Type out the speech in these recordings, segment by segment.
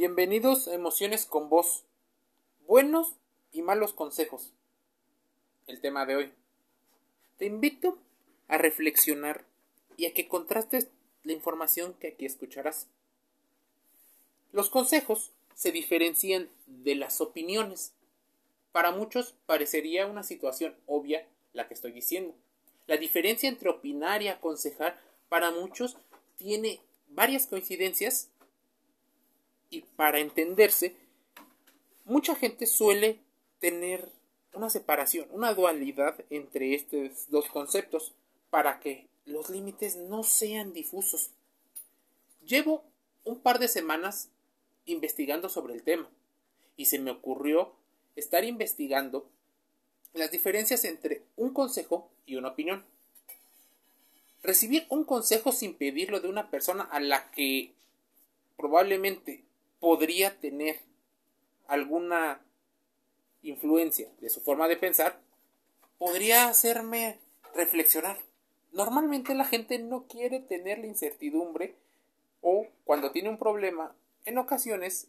Bienvenidos a Emociones con Voz. Buenos y malos consejos. El tema de hoy. Te invito a reflexionar y a que contrastes la información que aquí escucharás. Los consejos se diferencian de las opiniones. Para muchos parecería una situación obvia la que estoy diciendo. La diferencia entre opinar y aconsejar para muchos tiene varias coincidencias y para entenderse, mucha gente suele tener una separación, una dualidad entre estos dos conceptos para que los límites no sean difusos. Llevo un par de semanas investigando sobre el tema y se me ocurrió estar investigando las diferencias entre un consejo y una opinión. Recibir un consejo sin pedirlo de una persona a la que probablemente podría tener alguna influencia de su forma de pensar, podría hacerme reflexionar. Normalmente la gente no quiere tener la incertidumbre o cuando tiene un problema, en ocasiones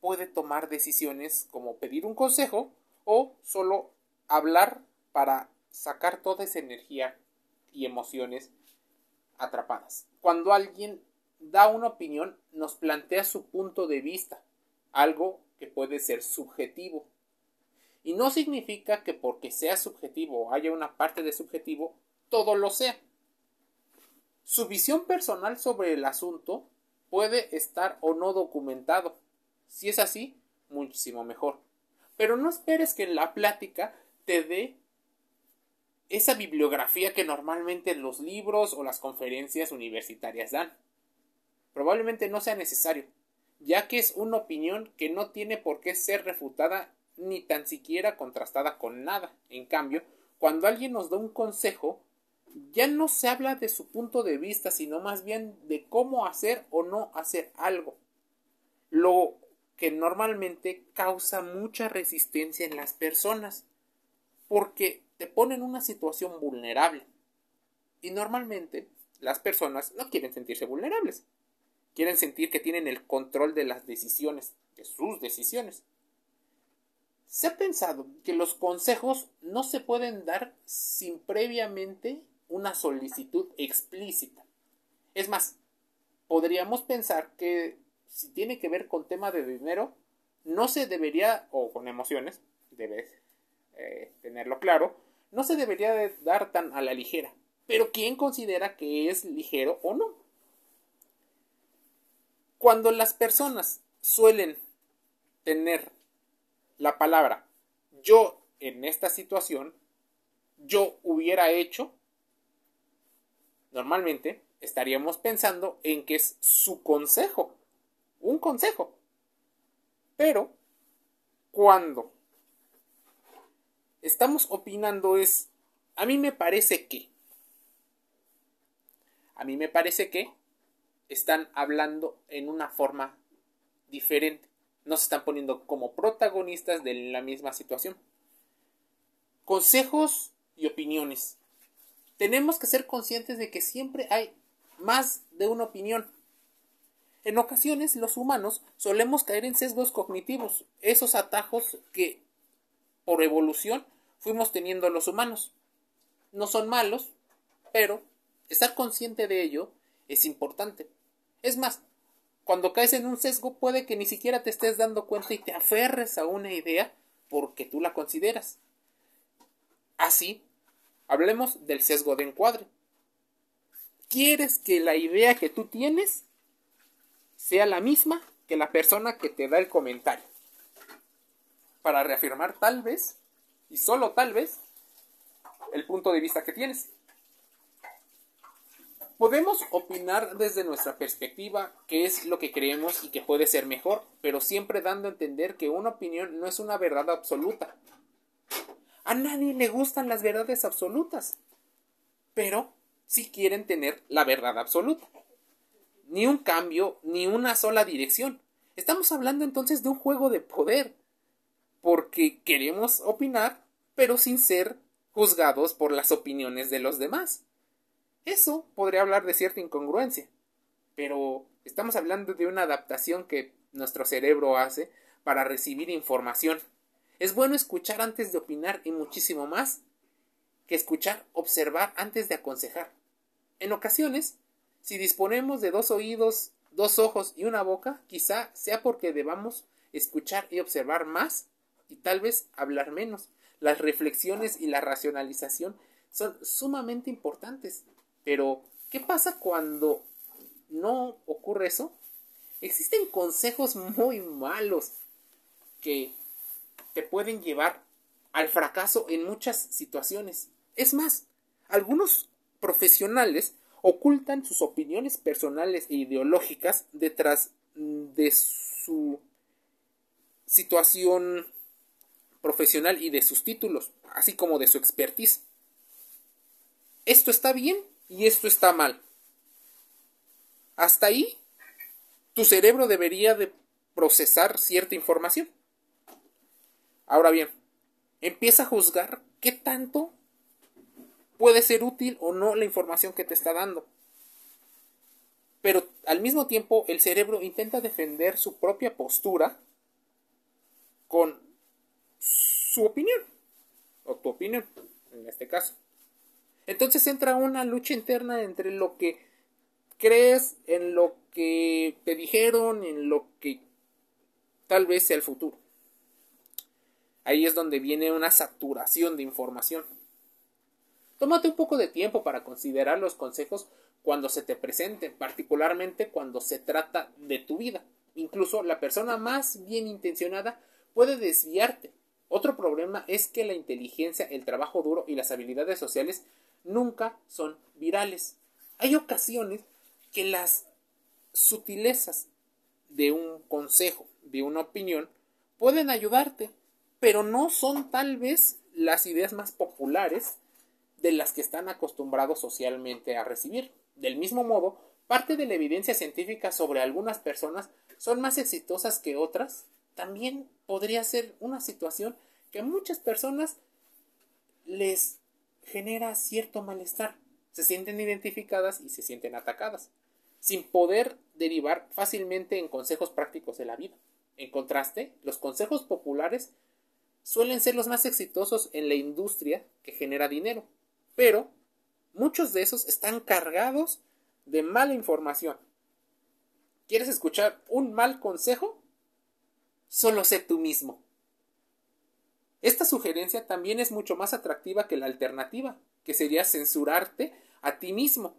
puede tomar decisiones como pedir un consejo o solo hablar para sacar toda esa energía y emociones atrapadas. Cuando alguien da una opinión, nos plantea su punto de vista, algo que puede ser subjetivo. Y no significa que porque sea subjetivo o haya una parte de subjetivo, todo lo sea. Su visión personal sobre el asunto puede estar o no documentado. Si es así, muchísimo mejor. Pero no esperes que en la plática te dé esa bibliografía que normalmente los libros o las conferencias universitarias dan probablemente no sea necesario, ya que es una opinión que no tiene por qué ser refutada ni tan siquiera contrastada con nada. En cambio, cuando alguien nos da un consejo, ya no se habla de su punto de vista, sino más bien de cómo hacer o no hacer algo. Lo que normalmente causa mucha resistencia en las personas, porque te pone en una situación vulnerable. Y normalmente las personas no quieren sentirse vulnerables. Quieren sentir que tienen el control de las decisiones, de sus decisiones. Se ha pensado que los consejos no se pueden dar sin previamente una solicitud explícita. Es más, podríamos pensar que si tiene que ver con tema de dinero, no se debería, o con emociones, debes eh, tenerlo claro, no se debería de dar tan a la ligera. Pero ¿quién considera que es ligero o no? Cuando las personas suelen tener la palabra yo en esta situación, yo hubiera hecho, normalmente estaríamos pensando en que es su consejo, un consejo. Pero cuando estamos opinando es, a mí me parece que, a mí me parece que, están hablando en una forma diferente. No se están poniendo como protagonistas de la misma situación. Consejos y opiniones. Tenemos que ser conscientes de que siempre hay más de una opinión. En ocasiones los humanos solemos caer en sesgos cognitivos, esos atajos que por evolución fuimos teniendo los humanos. No son malos, pero estar consciente de ello es importante. Es más, cuando caes en un sesgo puede que ni siquiera te estés dando cuenta y te aferres a una idea porque tú la consideras. Así, hablemos del sesgo de encuadre. ¿Quieres que la idea que tú tienes sea la misma que la persona que te da el comentario? Para reafirmar tal vez, y solo tal vez, el punto de vista que tienes. Podemos opinar desde nuestra perspectiva qué es lo que creemos y que puede ser mejor, pero siempre dando a entender que una opinión no es una verdad absoluta. A nadie le gustan las verdades absolutas, pero sí quieren tener la verdad absoluta. Ni un cambio, ni una sola dirección. Estamos hablando entonces de un juego de poder, porque queremos opinar, pero sin ser juzgados por las opiniones de los demás. Eso podría hablar de cierta incongruencia, pero estamos hablando de una adaptación que nuestro cerebro hace para recibir información. Es bueno escuchar antes de opinar y muchísimo más que escuchar, observar antes de aconsejar. En ocasiones, si disponemos de dos oídos, dos ojos y una boca, quizá sea porque debamos escuchar y observar más y tal vez hablar menos. Las reflexiones y la racionalización son sumamente importantes. Pero, ¿qué pasa cuando no ocurre eso? Existen consejos muy malos que te pueden llevar al fracaso en muchas situaciones. Es más, algunos profesionales ocultan sus opiniones personales e ideológicas detrás de su situación profesional y de sus títulos, así como de su expertise. Esto está bien y esto está mal. Hasta ahí, tu cerebro debería de procesar cierta información. Ahora bien, empieza a juzgar qué tanto puede ser útil o no la información que te está dando. Pero al mismo tiempo el cerebro intenta defender su propia postura con su opinión, o tu opinión, en este caso. Entonces entra una lucha interna entre lo que crees, en lo que te dijeron, en lo que tal vez sea el futuro. Ahí es donde viene una saturación de información. Tómate un poco de tiempo para considerar los consejos cuando se te presenten, particularmente cuando se trata de tu vida. Incluso la persona más bien intencionada puede desviarte. Otro problema es que la inteligencia, el trabajo duro y las habilidades sociales nunca son virales. Hay ocasiones que las sutilezas de un consejo, de una opinión, pueden ayudarte, pero no son tal vez las ideas más populares de las que están acostumbrados socialmente a recibir. Del mismo modo, parte de la evidencia científica sobre algunas personas son más exitosas que otras también podría ser una situación que a muchas personas les genera cierto malestar. Se sienten identificadas y se sienten atacadas, sin poder derivar fácilmente en consejos prácticos de la vida. En contraste, los consejos populares suelen ser los más exitosos en la industria que genera dinero, pero muchos de esos están cargados de mala información. ¿Quieres escuchar un mal consejo? Solo sé tú mismo. Esta sugerencia también es mucho más atractiva que la alternativa, que sería censurarte a ti mismo.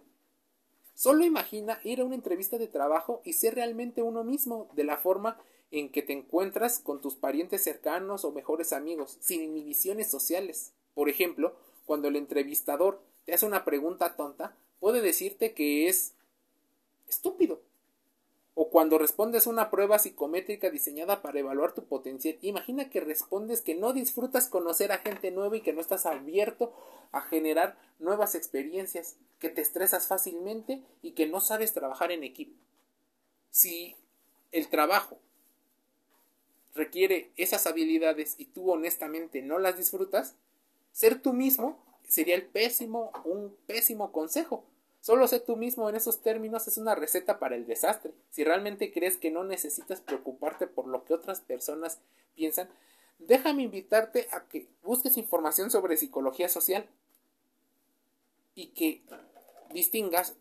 Solo imagina ir a una entrevista de trabajo y ser realmente uno mismo, de la forma en que te encuentras con tus parientes cercanos o mejores amigos, sin inhibiciones sociales. Por ejemplo, cuando el entrevistador te hace una pregunta tonta, puede decirte que es estúpido o cuando respondes una prueba psicométrica diseñada para evaluar tu potencial, imagina que respondes que no disfrutas conocer a gente nueva y que no estás abierto a generar nuevas experiencias, que te estresas fácilmente y que no sabes trabajar en equipo. Si el trabajo requiere esas habilidades y tú honestamente no las disfrutas, ser tú mismo sería el pésimo, un pésimo consejo Solo sé tú mismo en esos términos es una receta para el desastre. Si realmente crees que no necesitas preocuparte por lo que otras personas piensan, déjame invitarte a que busques información sobre psicología social y que distingas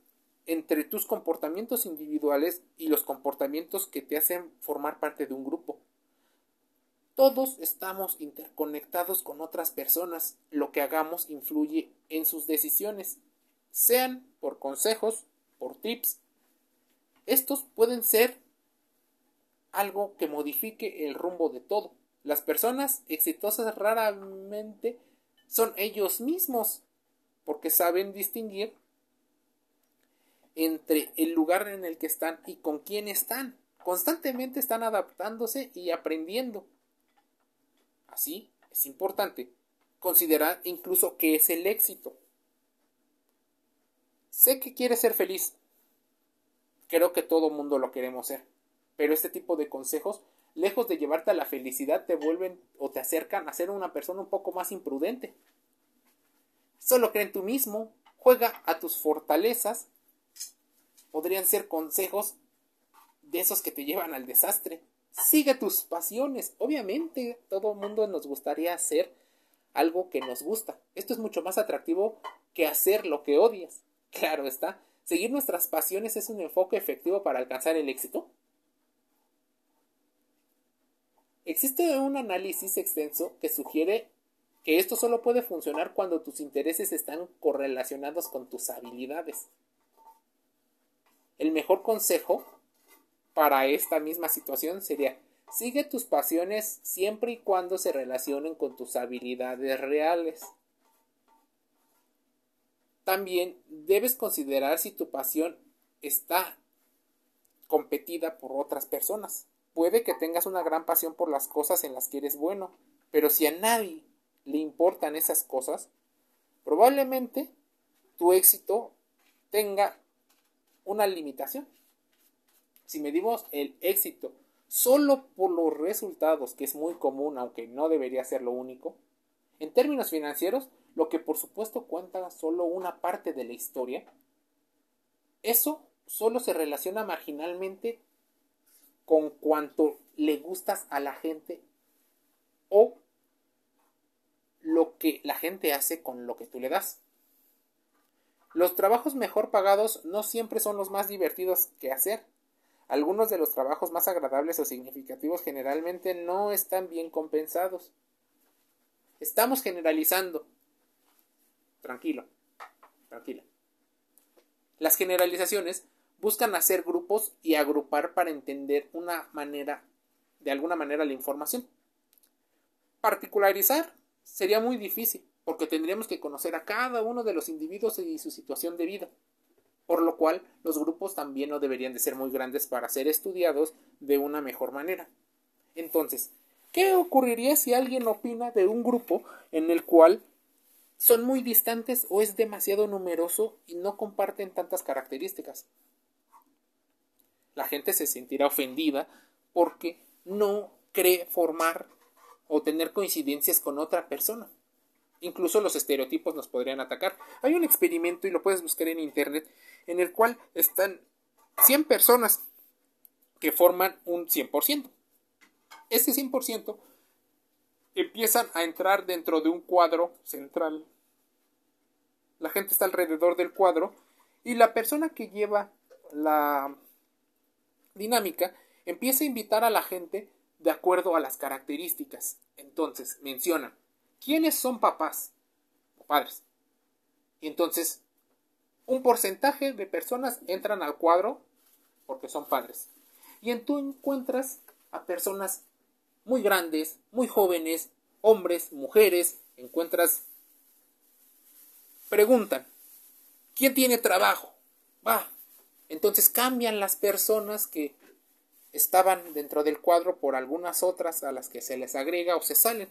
entre tus comportamientos individuales y los comportamientos que te hacen formar parte de un grupo. Todos estamos interconectados con otras personas. Lo que hagamos influye en sus decisiones sean por consejos, por tips. Estos pueden ser algo que modifique el rumbo de todo. Las personas exitosas raramente son ellos mismos porque saben distinguir entre el lugar en el que están y con quién están. Constantemente están adaptándose y aprendiendo. Así es importante considerar incluso qué es el éxito. Sé que quieres ser feliz. Creo que todo mundo lo queremos ser. Pero este tipo de consejos, lejos de llevarte a la felicidad, te vuelven o te acercan a ser una persona un poco más imprudente. Solo cree en tú mismo, juega a tus fortalezas. Podrían ser consejos de esos que te llevan al desastre. Sigue tus pasiones. Obviamente, todo mundo nos gustaría hacer algo que nos gusta. Esto es mucho más atractivo que hacer lo que odias. Claro está. Seguir nuestras pasiones es un enfoque efectivo para alcanzar el éxito. Existe un análisis extenso que sugiere que esto solo puede funcionar cuando tus intereses están correlacionados con tus habilidades. El mejor consejo para esta misma situación sería sigue tus pasiones siempre y cuando se relacionen con tus habilidades reales. También debes considerar si tu pasión está competida por otras personas. Puede que tengas una gran pasión por las cosas en las que eres bueno, pero si a nadie le importan esas cosas, probablemente tu éxito tenga una limitación. Si medimos el éxito solo por los resultados, que es muy común, aunque no debería ser lo único, en términos financieros, lo que por supuesto cuenta solo una parte de la historia, eso solo se relaciona marginalmente con cuanto le gustas a la gente o lo que la gente hace con lo que tú le das. Los trabajos mejor pagados no siempre son los más divertidos que hacer. Algunos de los trabajos más agradables o significativos generalmente no están bien compensados. Estamos generalizando. Tranquilo, tranquila. Las generalizaciones buscan hacer grupos y agrupar para entender una manera, de alguna manera, la información. Particularizar sería muy difícil, porque tendríamos que conocer a cada uno de los individuos y su situación de vida, por lo cual los grupos también no deberían de ser muy grandes para ser estudiados de una mejor manera. Entonces, ¿qué ocurriría si alguien opina de un grupo en el cual son muy distantes o es demasiado numeroso y no comparten tantas características? La gente se sentirá ofendida porque no cree formar o tener coincidencias con otra persona. Incluso los estereotipos nos podrían atacar. Hay un experimento, y lo puedes buscar en internet, en el cual están 100 personas que forman un 100%. Ese 100% empiezan a entrar dentro de un cuadro central. La gente está alrededor del cuadro y la persona que lleva la dinámica empieza a invitar a la gente de acuerdo a las características. Entonces, menciona, ¿quiénes son papás o padres? Y entonces, un porcentaje de personas entran al cuadro porque son padres. Y tú encuentras a personas muy grandes, muy jóvenes, hombres, mujeres, encuentras... Preguntan, ¿quién tiene trabajo? Va. Entonces cambian las personas que estaban dentro del cuadro por algunas otras a las que se les agrega o se salen.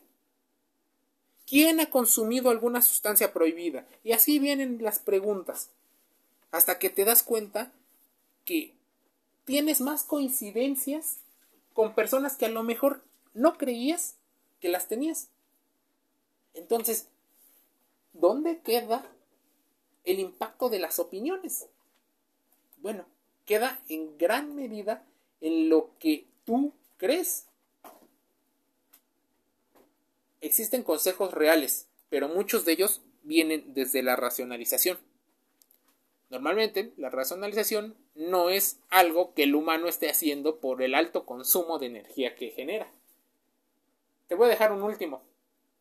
¿Quién ha consumido alguna sustancia prohibida? Y así vienen las preguntas, hasta que te das cuenta que tienes más coincidencias con personas que a lo mejor no creías que las tenías. Entonces, ¿dónde queda el impacto de las opiniones? Bueno, queda en gran medida en lo que tú crees. Existen consejos reales, pero muchos de ellos vienen desde la racionalización. Normalmente, la racionalización no es algo que el humano esté haciendo por el alto consumo de energía que genera. Te voy a dejar un último.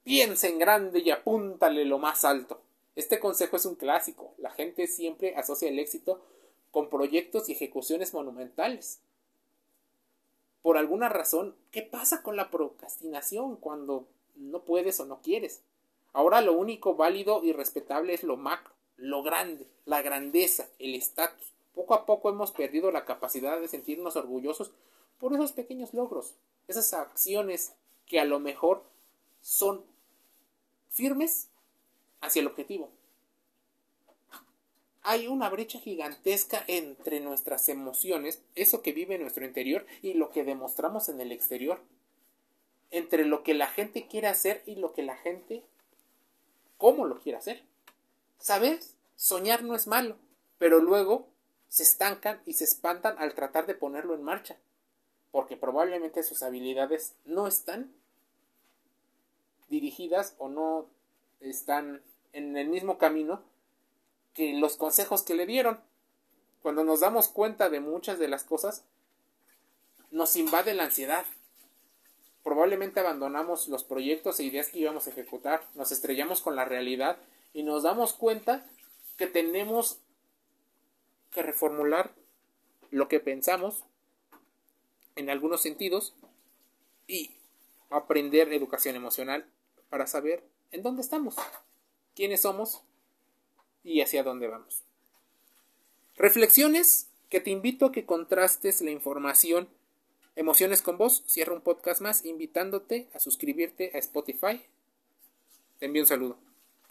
Piensa en grande y apúntale lo más alto. Este consejo es un clásico. La gente siempre asocia el éxito con proyectos y ejecuciones monumentales por alguna razón, ¿qué pasa con la procrastinación cuando no puedes o no quieres? Ahora lo único válido y respetable es lo macro, lo grande, la grandeza, el estatus. Poco a poco hemos perdido la capacidad de sentirnos orgullosos por esos pequeños logros, esas acciones que a lo mejor son firmes hacia el objetivo hay una brecha gigantesca entre nuestras emociones, eso que vive nuestro interior y lo que demostramos en el exterior. Entre lo que la gente quiere hacer y lo que la gente, cómo lo quiere hacer. ¿Sabes? Soñar no es malo, pero luego se estancan y se espantan al tratar de ponerlo en marcha, porque probablemente sus habilidades no están dirigidas o no están en el mismo camino que los consejos que le dieron. Cuando nos damos cuenta de muchas de las cosas, nos invade la ansiedad. Probablemente abandonamos los proyectos e ideas que íbamos a ejecutar, nos estrellamos con la realidad y nos damos cuenta que tenemos que reformular lo que pensamos en algunos sentidos y aprender educación emocional para saber en dónde estamos, quiénes somos y hacia dónde vamos. Reflexiones que te invito a que contrastes la información Emociones con vos, cierro un podcast más invitándote a suscribirte a Spotify. Te envío un saludo.